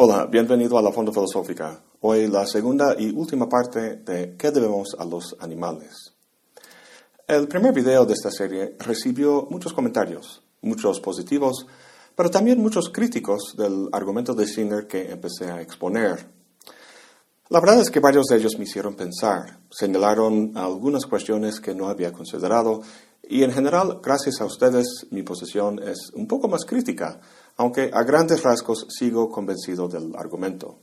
Hola, bienvenido a la Fonda Filosófica. Hoy la segunda y última parte de ¿Qué debemos a los animales? El primer video de esta serie recibió muchos comentarios, muchos positivos, pero también muchos críticos del argumento de Singer que empecé a exponer. La verdad es que varios de ellos me hicieron pensar, señalaron algunas cuestiones que no había considerado y en general, gracias a ustedes, mi posición es un poco más crítica, aunque a grandes rasgos sigo convencido del argumento.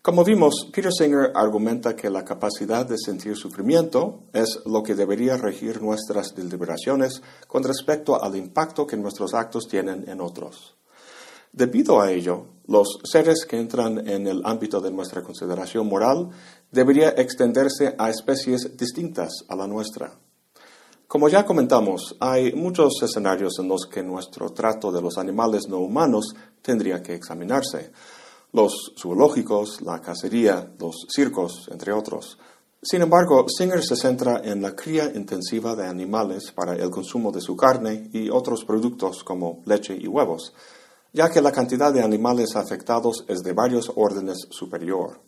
Como vimos, Peter Singer argumenta que la capacidad de sentir sufrimiento es lo que debería regir nuestras deliberaciones con respecto al impacto que nuestros actos tienen en otros. Debido a ello, los seres que entran en el ámbito de nuestra consideración moral debería extenderse a especies distintas a la nuestra. Como ya comentamos, hay muchos escenarios en los que nuestro trato de los animales no humanos tendría que examinarse. Los zoológicos, la cacería, los circos, entre otros. Sin embargo, Singer se centra en la cría intensiva de animales para el consumo de su carne y otros productos como leche y huevos, ya que la cantidad de animales afectados es de varios órdenes superior.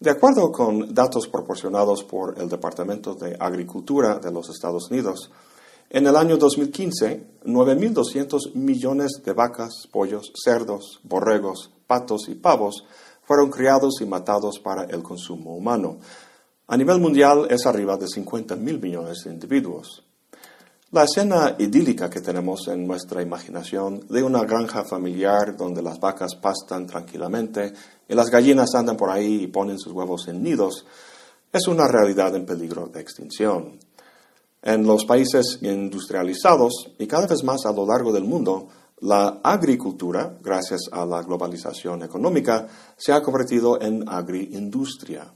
De acuerdo con datos proporcionados por el Departamento de Agricultura de los Estados Unidos, en el año 2015, 9.200 millones de vacas, pollos, cerdos, borregos, patos y pavos fueron criados y matados para el consumo humano. A nivel mundial es arriba de 50 mil millones de individuos. La escena idílica que tenemos en nuestra imaginación de una granja familiar donde las vacas pastan tranquilamente y las gallinas andan por ahí y ponen sus huevos en nidos es una realidad en peligro de extinción. En los países industrializados y cada vez más a lo largo del mundo, la agricultura, gracias a la globalización económica, se ha convertido en agriindustria.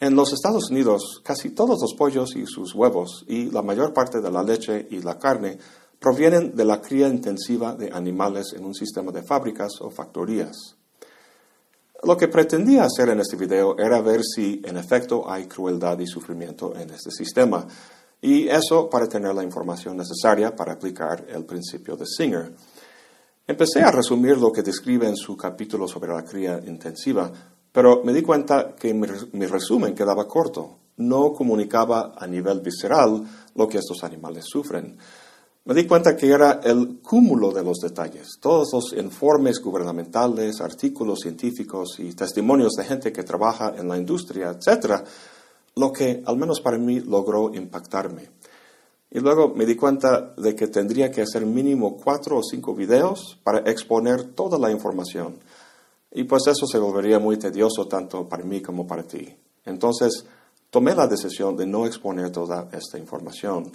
En los Estados Unidos, casi todos los pollos y sus huevos y la mayor parte de la leche y la carne provienen de la cría intensiva de animales en un sistema de fábricas o factorías. Lo que pretendía hacer en este video era ver si en efecto hay crueldad y sufrimiento en este sistema, y eso para tener la información necesaria para aplicar el principio de Singer. Empecé a resumir lo que describe en su capítulo sobre la cría intensiva, pero me di cuenta que mi, resumen quedaba corto. No comunicaba a nivel visceral lo que estos animales sufren. Me di cuenta que era el cúmulo de los detalles, todos los informes gubernamentales, artículos científicos y testimonios de gente que trabaja en la industria, etc., lo que, al menos para mí, logró impactarme. Y luego me di cuenta de que tendría que hacer mínimo cuatro o cinco videos para exponer toda la información. Y pues eso se volvería muy tedioso tanto para mí como para ti. Entonces, tomé la decisión de no exponer toda esta información.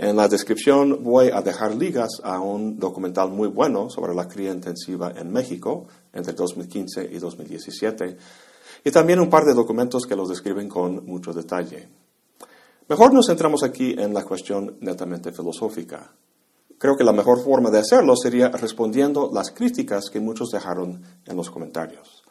En la descripción voy a dejar ligas a un documental muy bueno sobre la cría intensiva en México entre 2015 y 2017 y también un par de documentos que los describen con mucho detalle. Mejor nos centramos aquí en la cuestión netamente filosófica. Creo que la mejor forma de hacerlo sería respondiendo las críticas que muchos dejaron en los comentarios.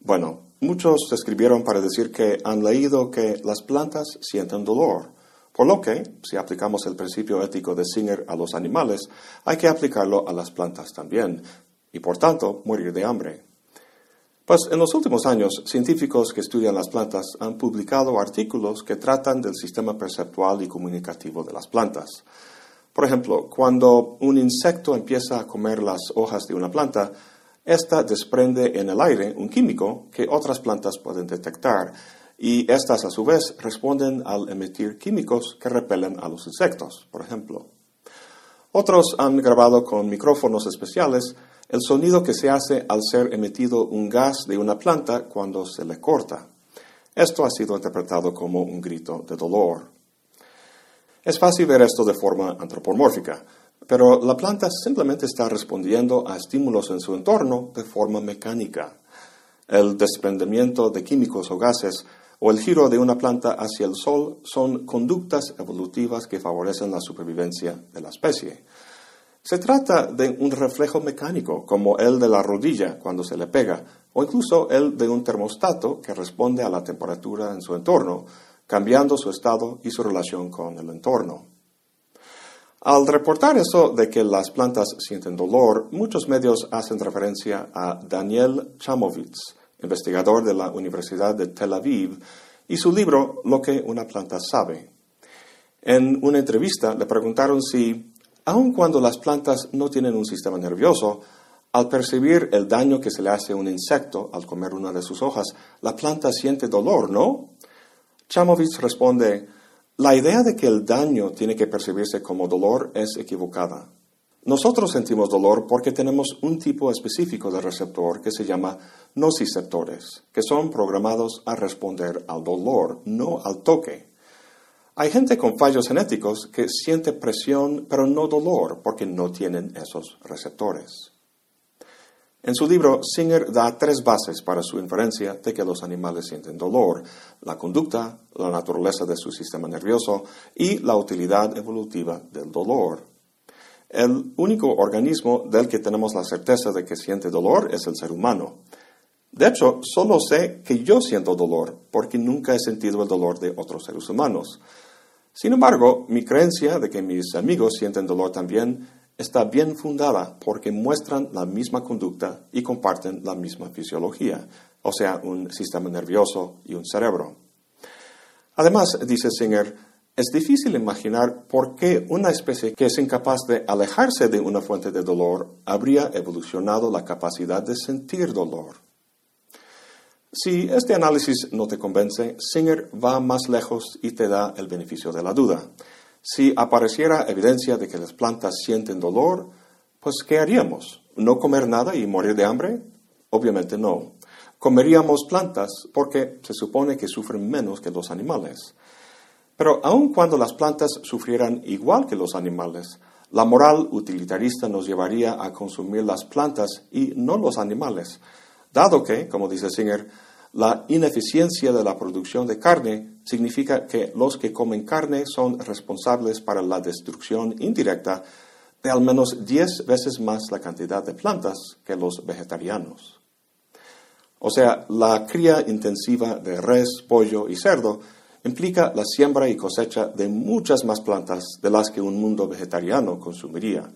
Bueno, muchos escribieron para decir que han leído que las plantas sienten dolor, por lo que, si aplicamos el principio ético de Singer a los animales, hay que aplicarlo a las plantas también, y por tanto morir de hambre. Pues en los últimos años, científicos que estudian las plantas han publicado artículos que tratan del sistema perceptual y comunicativo de las plantas. Por ejemplo, cuando un insecto empieza a comer las hojas de una planta, ésta desprende en el aire un químico que otras plantas pueden detectar y estas a su vez responden al emitir químicos que repelen a los insectos, por ejemplo. Otros han grabado con micrófonos especiales el sonido que se hace al ser emitido un gas de una planta cuando se le corta. Esto ha sido interpretado como un grito de dolor. Es fácil ver esto de forma antropomórfica, pero la planta simplemente está respondiendo a estímulos en su entorno de forma mecánica. El desprendimiento de químicos o gases o el giro de una planta hacia el sol son conductas evolutivas que favorecen la supervivencia de la especie. Se trata de un reflejo mecánico, como el de la rodilla cuando se le pega, o incluso el de un termostato que responde a la temperatura en su entorno, cambiando su estado y su relación con el entorno. Al reportar eso de que las plantas sienten dolor, muchos medios hacen referencia a Daniel Chamovitz, investigador de la Universidad de Tel Aviv, y su libro Lo que una planta sabe. En una entrevista le preguntaron si, aun cuando las plantas no tienen un sistema nervioso, al percibir el daño que se le hace a un insecto al comer una de sus hojas, la planta siente dolor, ¿no? Chamovitz responde, la idea de que el daño tiene que percibirse como dolor es equivocada. Nosotros sentimos dolor porque tenemos un tipo específico de receptor que se llama nociceptores, que son programados a responder al dolor, no al toque. Hay gente con fallos genéticos que siente presión pero no dolor porque no tienen esos receptores. En su libro, Singer da tres bases para su inferencia de que los animales sienten dolor, la conducta, la naturaleza de su sistema nervioso y la utilidad evolutiva del dolor. El único organismo del que tenemos la certeza de que siente dolor es el ser humano. De hecho, solo sé que yo siento dolor porque nunca he sentido el dolor de otros seres humanos. Sin embargo, mi creencia de que mis amigos sienten dolor también está bien fundada porque muestran la misma conducta y comparten la misma fisiología, o sea, un sistema nervioso y un cerebro. Además, dice Singer, es difícil imaginar por qué una especie que es incapaz de alejarse de una fuente de dolor habría evolucionado la capacidad de sentir dolor. Si este análisis no te convence, Singer va más lejos y te da el beneficio de la duda. Si apareciera evidencia de que las plantas sienten dolor, pues ¿qué haríamos? ¿No comer nada y morir de hambre? Obviamente no. Comeríamos plantas porque se supone que sufren menos que los animales. Pero aun cuando las plantas sufrieran igual que los animales, la moral utilitarista nos llevaría a consumir las plantas y no los animales, dado que, como dice Singer, la ineficiencia de la producción de carne significa que los que comen carne son responsables para la destrucción indirecta de al menos 10 veces más la cantidad de plantas que los vegetarianos. O sea, la cría intensiva de res, pollo y cerdo implica la siembra y cosecha de muchas más plantas de las que un mundo vegetariano consumiría.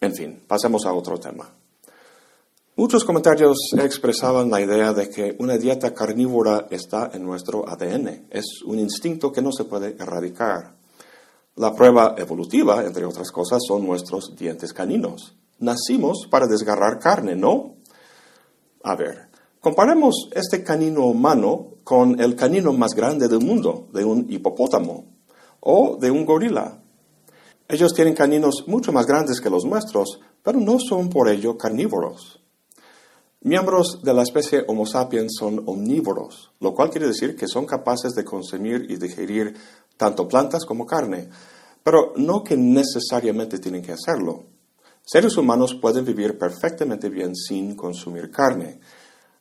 En fin, pasemos a otro tema. Muchos comentarios expresaban la idea de que una dieta carnívora está en nuestro ADN, es un instinto que no se puede erradicar. La prueba evolutiva, entre otras cosas, son nuestros dientes caninos. Nacimos para desgarrar carne, ¿no? A ver, comparemos este canino humano con el canino más grande del mundo, de un hipopótamo o de un gorila. Ellos tienen caninos mucho más grandes que los nuestros, pero no son por ello carnívoros. Miembros de la especie Homo sapiens son omnívoros, lo cual quiere decir que son capaces de consumir y digerir tanto plantas como carne, pero no que necesariamente tienen que hacerlo. Seres humanos pueden vivir perfectamente bien sin consumir carne.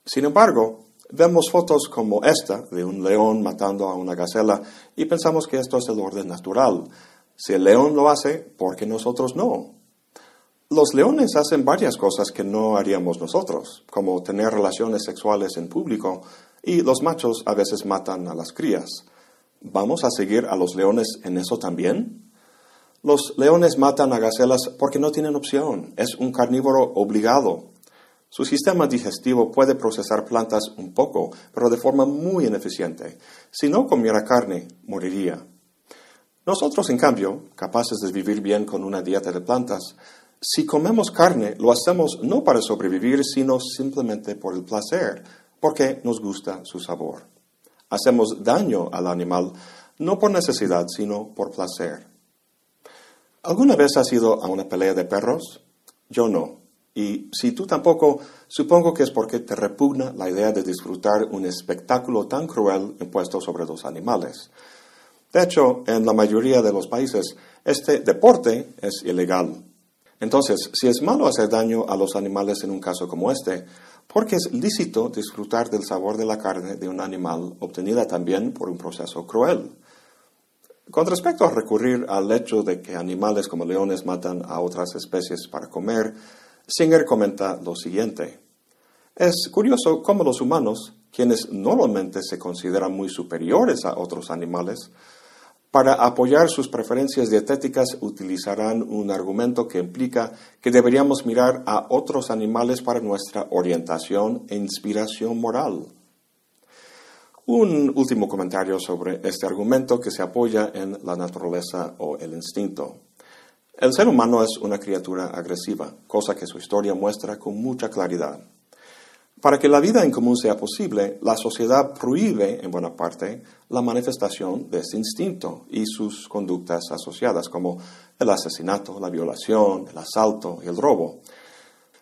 Sin embargo, vemos fotos como esta de un león matando a una gacela y pensamos que esto es el orden natural. Si el león lo hace, ¿por qué nosotros no? Los leones hacen varias cosas que no haríamos nosotros, como tener relaciones sexuales en público, y los machos a veces matan a las crías. ¿Vamos a seguir a los leones en eso también? Los leones matan a gacelas porque no tienen opción, es un carnívoro obligado. Su sistema digestivo puede procesar plantas un poco, pero de forma muy ineficiente. Si no comiera carne, moriría. Nosotros, en cambio, capaces de vivir bien con una dieta de plantas, si comemos carne, lo hacemos no para sobrevivir, sino simplemente por el placer, porque nos gusta su sabor. Hacemos daño al animal no por necesidad, sino por placer. ¿Alguna vez has ido a una pelea de perros? Yo no. Y si tú tampoco, supongo que es porque te repugna la idea de disfrutar un espectáculo tan cruel impuesto sobre los animales. De hecho, en la mayoría de los países, este deporte es ilegal. Entonces, si es malo hacer daño a los animales en un caso como este, ¿por qué es lícito disfrutar del sabor de la carne de un animal obtenida también por un proceso cruel. Con respecto a recurrir al hecho de que animales como leones matan a otras especies para comer, Singer comenta lo siguiente. Es curioso cómo los humanos, quienes normalmente se consideran muy superiores a otros animales, Para apoyar sus preferencias dietéticas utilizarán un argumento que implica que deberíamos mirar a otros animales para nuestra orientación e inspiración moral. Un último comentario sobre este argumento que se apoya en la naturaleza o el instinto. El ser humano es una criatura agresiva, cosa que su historia muestra con mucha claridad. Para que la vida en común sea posible, la sociedad prohíbe, en buena parte, la manifestación de ese instinto y sus conductas asociadas, como el asesinato, la violación, el asalto y el robo.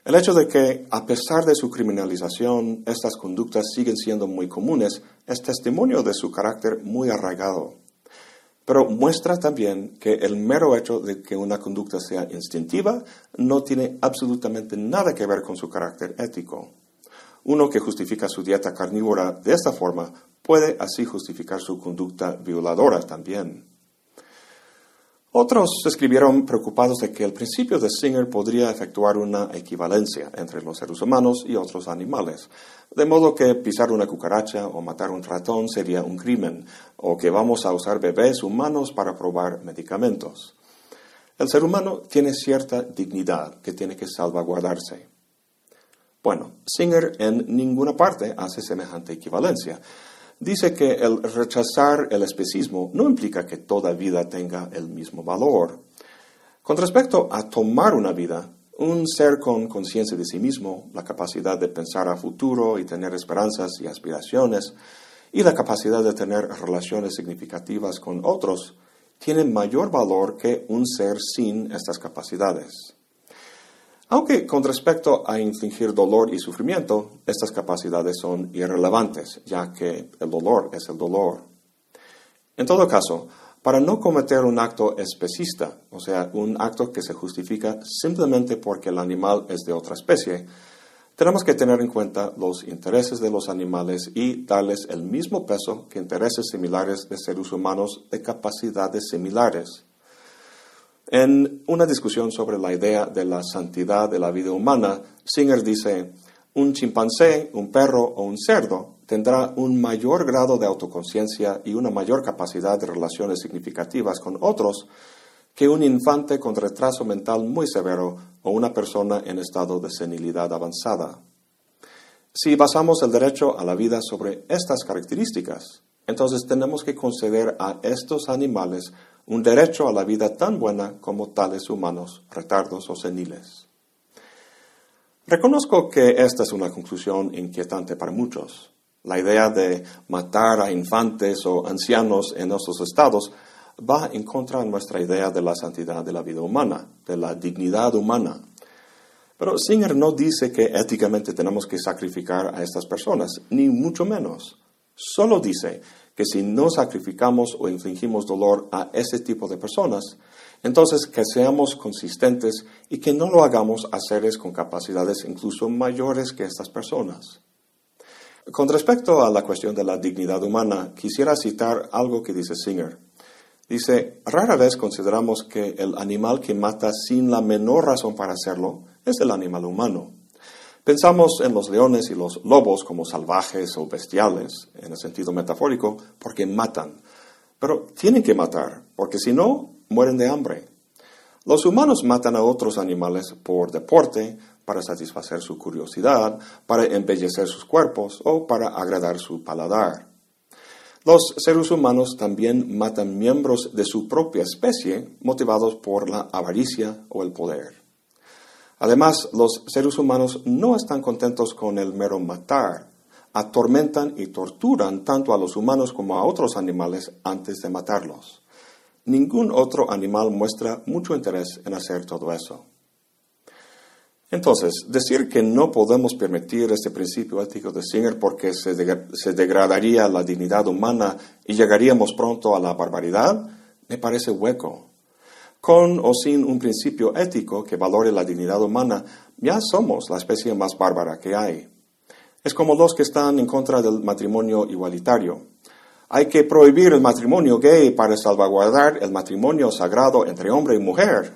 El hecho de que, a pesar de su criminalización, estas conductas siguen siendo muy comunes es testimonio de su carácter muy arraigado. Pero muestra también que el mero hecho de que una conducta sea instintiva no tiene absolutamente nada que ver con su carácter ético. Uno que justifica su dieta carnívora de esta forma puede así justificar su conducta violadora también. Otros escribieron preocupados de que el principio de Singer podría efectuar una equivalencia entre los seres humanos y otros animales, de modo que pisar una cucaracha o matar un ratón sería un crimen, o que vamos a usar bebés humanos para probar medicamentos. El ser humano tiene cierta dignidad que tiene que salvaguardarse. Bueno, Singer en ninguna parte hace semejante equivalencia. Dice que el rechazar el especismo no implica que toda vida tenga el mismo valor. Con respecto a tomar una vida, un ser con conciencia de sí mismo, la capacidad de pensar a futuro y tener esperanzas y aspiraciones, y la capacidad de tener relaciones significativas con otros, tiene mayor valor que un ser sin estas capacidades. Aunque con respecto a infligir dolor y sufrimiento, estas capacidades son irrelevantes, ya que el dolor es el dolor. En todo caso, para no cometer un acto especista, o sea, un acto que se justifica simplemente porque el animal es de otra especie, tenemos que tener en cuenta los intereses de los animales y darles el mismo peso que intereses similares de seres humanos de capacidades similares. En una discusión sobre la idea de la santidad de la vida humana, Singer dice, un chimpancé, un perro o un cerdo tendrá un mayor grado de autoconciencia y una mayor capacidad de relaciones significativas con otros que un infante con retraso mental muy severo o una persona en estado de senilidad avanzada. Si basamos el derecho a la vida sobre estas características, entonces tenemos que conceder a estos animales un derecho a la vida tan buena como tales humanos, retardos o seniles. Reconozco que esta es una conclusión inquietante para muchos. La idea de matar a infantes o ancianos en nuestros estados va en contra de nuestra idea de la santidad de la vida humana, de la dignidad humana. Pero Singer no dice que éticamente tenemos que sacrificar a estas personas, ni mucho menos. Solo dice que si no sacrificamos o infligimos dolor a ese tipo de personas, entonces que seamos consistentes y que no lo hagamos a seres con capacidades incluso mayores que estas personas. Con respecto a la cuestión de la dignidad humana, quisiera citar algo que dice Singer. Dice, rara vez consideramos que el animal que mata sin la menor razón para hacerlo es el animal humano. Pensamos en los leones y los lobos como salvajes o bestiales, en el sentido metafórico, porque matan. Pero tienen que matar, porque si no, mueren de hambre. Los humanos matan a otros animales por deporte, para satisfacer su curiosidad, para embellecer sus cuerpos o para agradar su paladar. Los seres humanos también matan miembros de su propia especie motivados por la avaricia o el poder. Además, los seres humanos no están contentos con el mero matar. Atormentan y torturan tanto a los humanos como a otros animales antes de matarlos. Ningún otro animal muestra mucho interés en hacer todo eso. Entonces, decir que no podemos permitir este principio ético de Singer porque se, se, degradaría la dignidad humana y llegaríamos pronto a la barbaridad me parece hueco. Con o sin un principio ético que valore la dignidad humana, ya somos la especie más bárbara que hay. Es como los que están en contra del matrimonio igualitario. Hay que prohibir el matrimonio gay para salvaguardar el matrimonio sagrado entre hombre y mujer.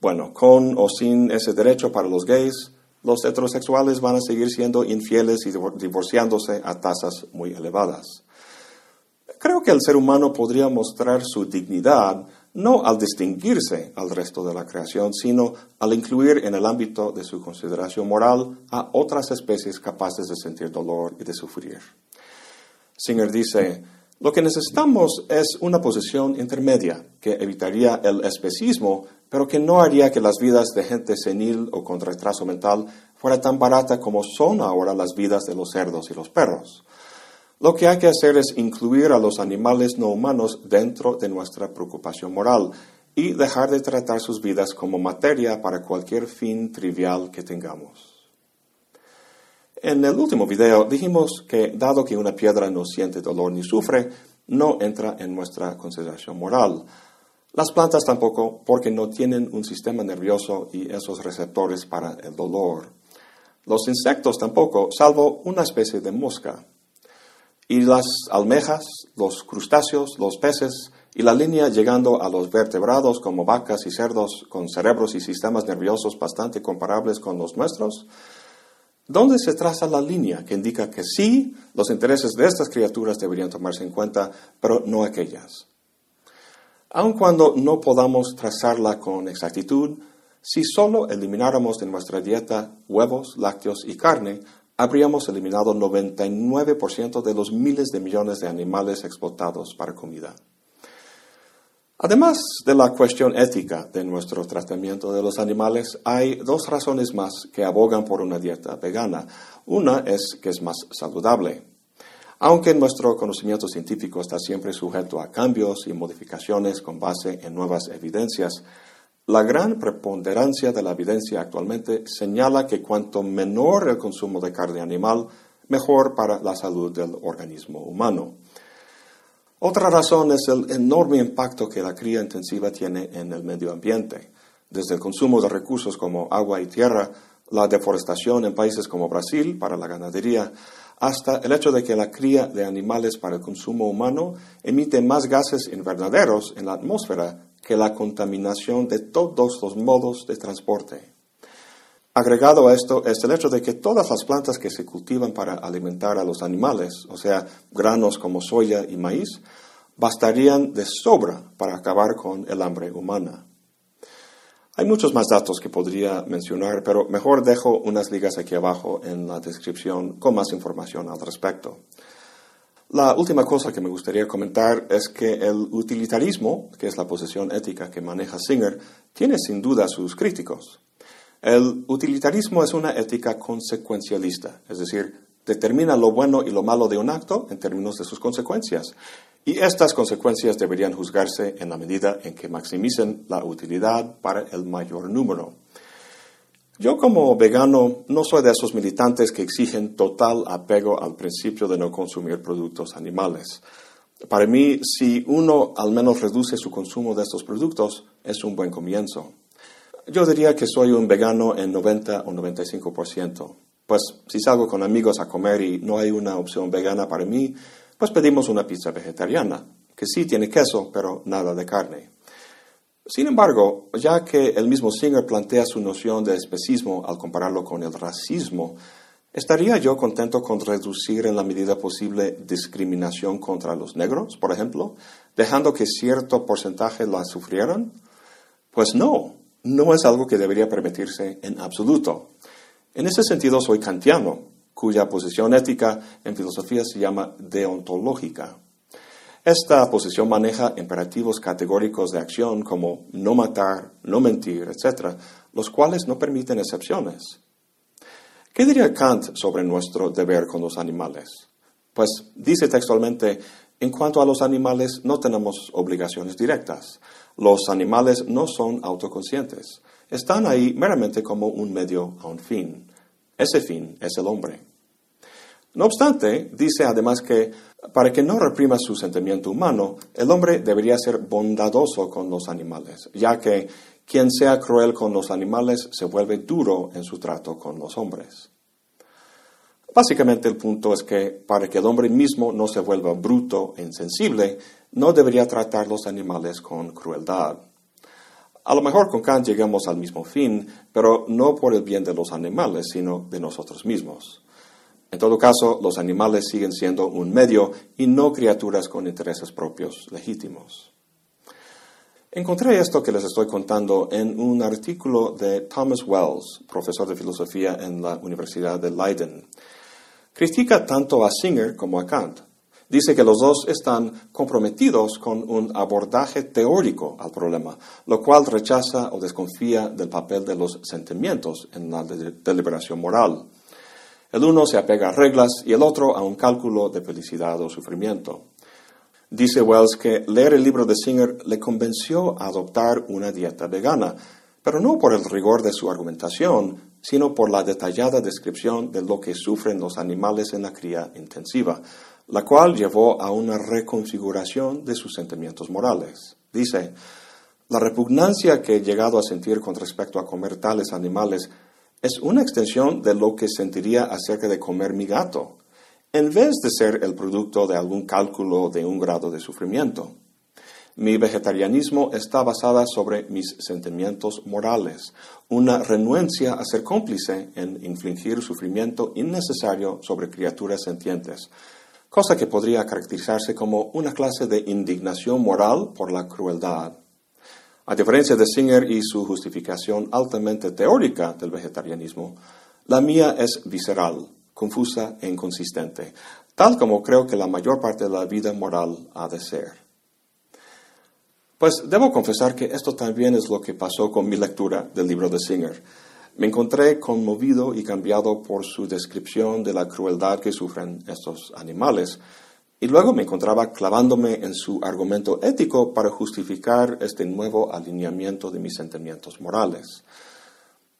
Bueno, con o sin ese derecho para los gays, los heterosexuales van a seguir siendo infieles y divorciándose a tasas muy elevadas. Creo que el ser humano podría mostrar su dignidad no al distinguirse al resto de la creación, sino al incluir en el ámbito de su consideración moral a otras especies capaces de sentir dolor y de sufrir. Singer dice, lo que necesitamos es una posición intermedia que evitaría el especismo, pero que no haría que las vidas de gente senil o con retraso mental fuera tan barata como son ahora las vidas de los cerdos y los perros. Lo que hay que hacer es incluir a los animales no humanos dentro de nuestra preocupación moral y dejar de tratar sus vidas como materia para cualquier fin trivial que tengamos. En el último video dijimos que dado que una piedra no siente dolor ni sufre, no entra en nuestra consideración moral. Las plantas tampoco porque no tienen un sistema nervioso y esos receptores para el dolor. Los insectos tampoco, salvo una especie de mosca y las almejas, los crustáceos, los peces y la línea llegando a los vertebrados como vacas y cerdos con cerebros y sistemas nerviosos bastante comparables con los nuestros, ¿dónde se traza la línea que indica que sí, los intereses de estas criaturas deberían tomarse en cuenta, pero no aquellas? Aun cuando no podamos trazarla con exactitud, si solo elimináramos de nuestra dieta huevos, lácteos y carne, habríamos eliminado 99% de los miles de millones de animales explotados para comida. Además de la cuestión ética de nuestro tratamiento de los animales, hay dos razones más que abogan por una dieta vegana. Una es que es más saludable. Aunque nuestro conocimiento científico está siempre sujeto a cambios y modificaciones con base en nuevas evidencias, la gran preponderancia de la evidencia actualmente señala que cuanto menor el consumo de carne animal, mejor para la salud del organismo humano. Otra razón es el enorme impacto que la cría intensiva tiene en el medio ambiente, desde el consumo de recursos como agua y tierra, la deforestación en países como Brasil para la ganadería, hasta el hecho de que la cría de animales para el consumo humano emite más gases invernaderos en la atmósfera que la contaminación de todos los modos de transporte. Agregado a esto es el hecho de que todas las plantas que se cultivan para alimentar a los animales, o sea, granos como soya y maíz, bastarían de sobra para acabar con el hambre humana. Hay muchos más datos que podría mencionar, pero mejor dejo unas ligas aquí abajo en la descripción con más información al respecto. La última cosa que me gustaría comentar es que el utilitarismo, que es la posición ética que maneja Singer, tiene sin duda sus críticos. El utilitarismo es una ética consecuencialista, es decir, determina lo bueno y lo malo de un acto en términos de sus consecuencias. Y estas consecuencias deberían juzgarse en la medida en que maximicen la utilidad para el mayor número. Yo como vegano no soy de esos militantes que exigen total apego al principio de no consumir productos animales. Para mí, si uno al menos reduce su consumo de estos productos, es un buen comienzo. Yo diría que soy un vegano en 90 o 95%. Pues si salgo con amigos a comer y no hay una opción vegana para mí, pues pedimos una pizza vegetariana, que sí tiene queso, pero nada de carne. Sin embargo, ya que el mismo Singer plantea su noción de especismo al compararlo con el racismo, ¿estaría yo contento con reducir en la medida posible discriminación contra los negros, por ejemplo, dejando que cierto porcentaje la sufrieran? Pues no, no es algo que debería permitirse en absoluto. En ese sentido soy kantiano, cuya posición ética en filosofía se llama deontológica. Esta posición maneja imperativos categóricos de acción como no matar, no mentir, etc., los cuales no permiten excepciones. ¿Qué diría Kant sobre nuestro deber con los animales? Pues dice textualmente, en cuanto a los animales no tenemos obligaciones directas. Los animales no son autoconscientes. Están ahí meramente como un medio a un fin. Ese fin es el hombre. No obstante, dice además que para que no reprima su sentimiento humano, el hombre debería ser bondadoso con los animales, ya que quien sea cruel con los animales se vuelve duro en su trato con los hombres. Básicamente el punto es que para que el hombre mismo no se vuelva bruto e insensible, no debería tratar los animales con crueldad. A lo mejor con Kant llegamos al mismo fin, pero no por el bien de los animales, sino de nosotros mismos. En todo caso, los animales siguen siendo un medio y no criaturas con intereses propios legítimos. Encontré esto que les estoy contando en un artículo de Thomas Wells, profesor de filosofía en la Universidad de Leiden. Critica tanto a Singer como a Kant. Dice que los dos están comprometidos con un abordaje teórico al problema, lo cual rechaza o desconfía del papel de los sentimientos en la deliberación moral. El uno se apega a reglas y el otro a un cálculo de felicidad o sufrimiento. Dice Wells que leer el libro de Singer le convenció a adoptar una dieta vegana, pero no por el rigor de su argumentación, sino por la detallada descripción de lo que sufren los animales en la cría intensiva, la cual llevó a una reconfiguración de sus sentimientos morales. Dice, la repugnancia que he llegado a sentir con respecto a comer tales animales es una extensión de lo que sentiría acerca de comer mi gato, en vez de ser el producto de algún cálculo de un grado de sufrimiento. Mi vegetarianismo está basada sobre mis sentimientos morales, una renuencia a ser cómplice en infligir sufrimiento innecesario sobre criaturas sentientes, cosa que podría caracterizarse como una clase de indignación moral por la crueldad. A diferencia de Singer y su justificación altamente teórica del vegetarianismo, la mía es visceral, confusa e inconsistente, tal como creo que la mayor parte de la vida moral ha de ser. Pues debo confesar que esto también es lo que pasó con mi lectura del libro de Singer. Me encontré conmovido y cambiado por su descripción de la crueldad que sufren estos animales, y luego me encontraba clavándome en su argumento ético para justificar este nuevo alineamiento de mis sentimientos morales.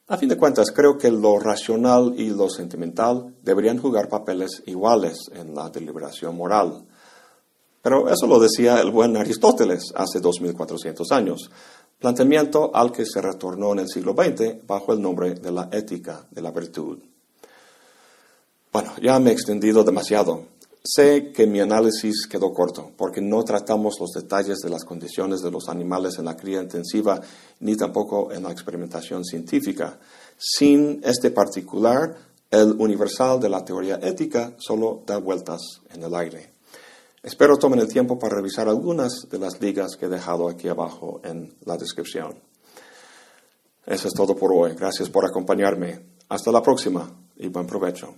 A fin de cuentas, creo que lo racional y lo sentimental deberían jugar papeles iguales en la deliberación moral. Pero eso lo decía el buen Aristóteles hace 2400 años, planteamiento al que se retornó en el siglo XX bajo el nombre de la ética de la virtud. Bueno, ya me he extendido demasiado. Sé que mi análisis quedó corto porque no tratamos los detalles de las condiciones de los animales en la cría intensiva ni tampoco en la experimentación científica. Sin este particular, el universal de la teoría ética solo da vueltas en el aire. Espero tomen el tiempo para revisar algunas de las ligas que he dejado aquí abajo en la descripción. Eso es todo por hoy. Gracias por acompañarme. Hasta la próxima y buen provecho.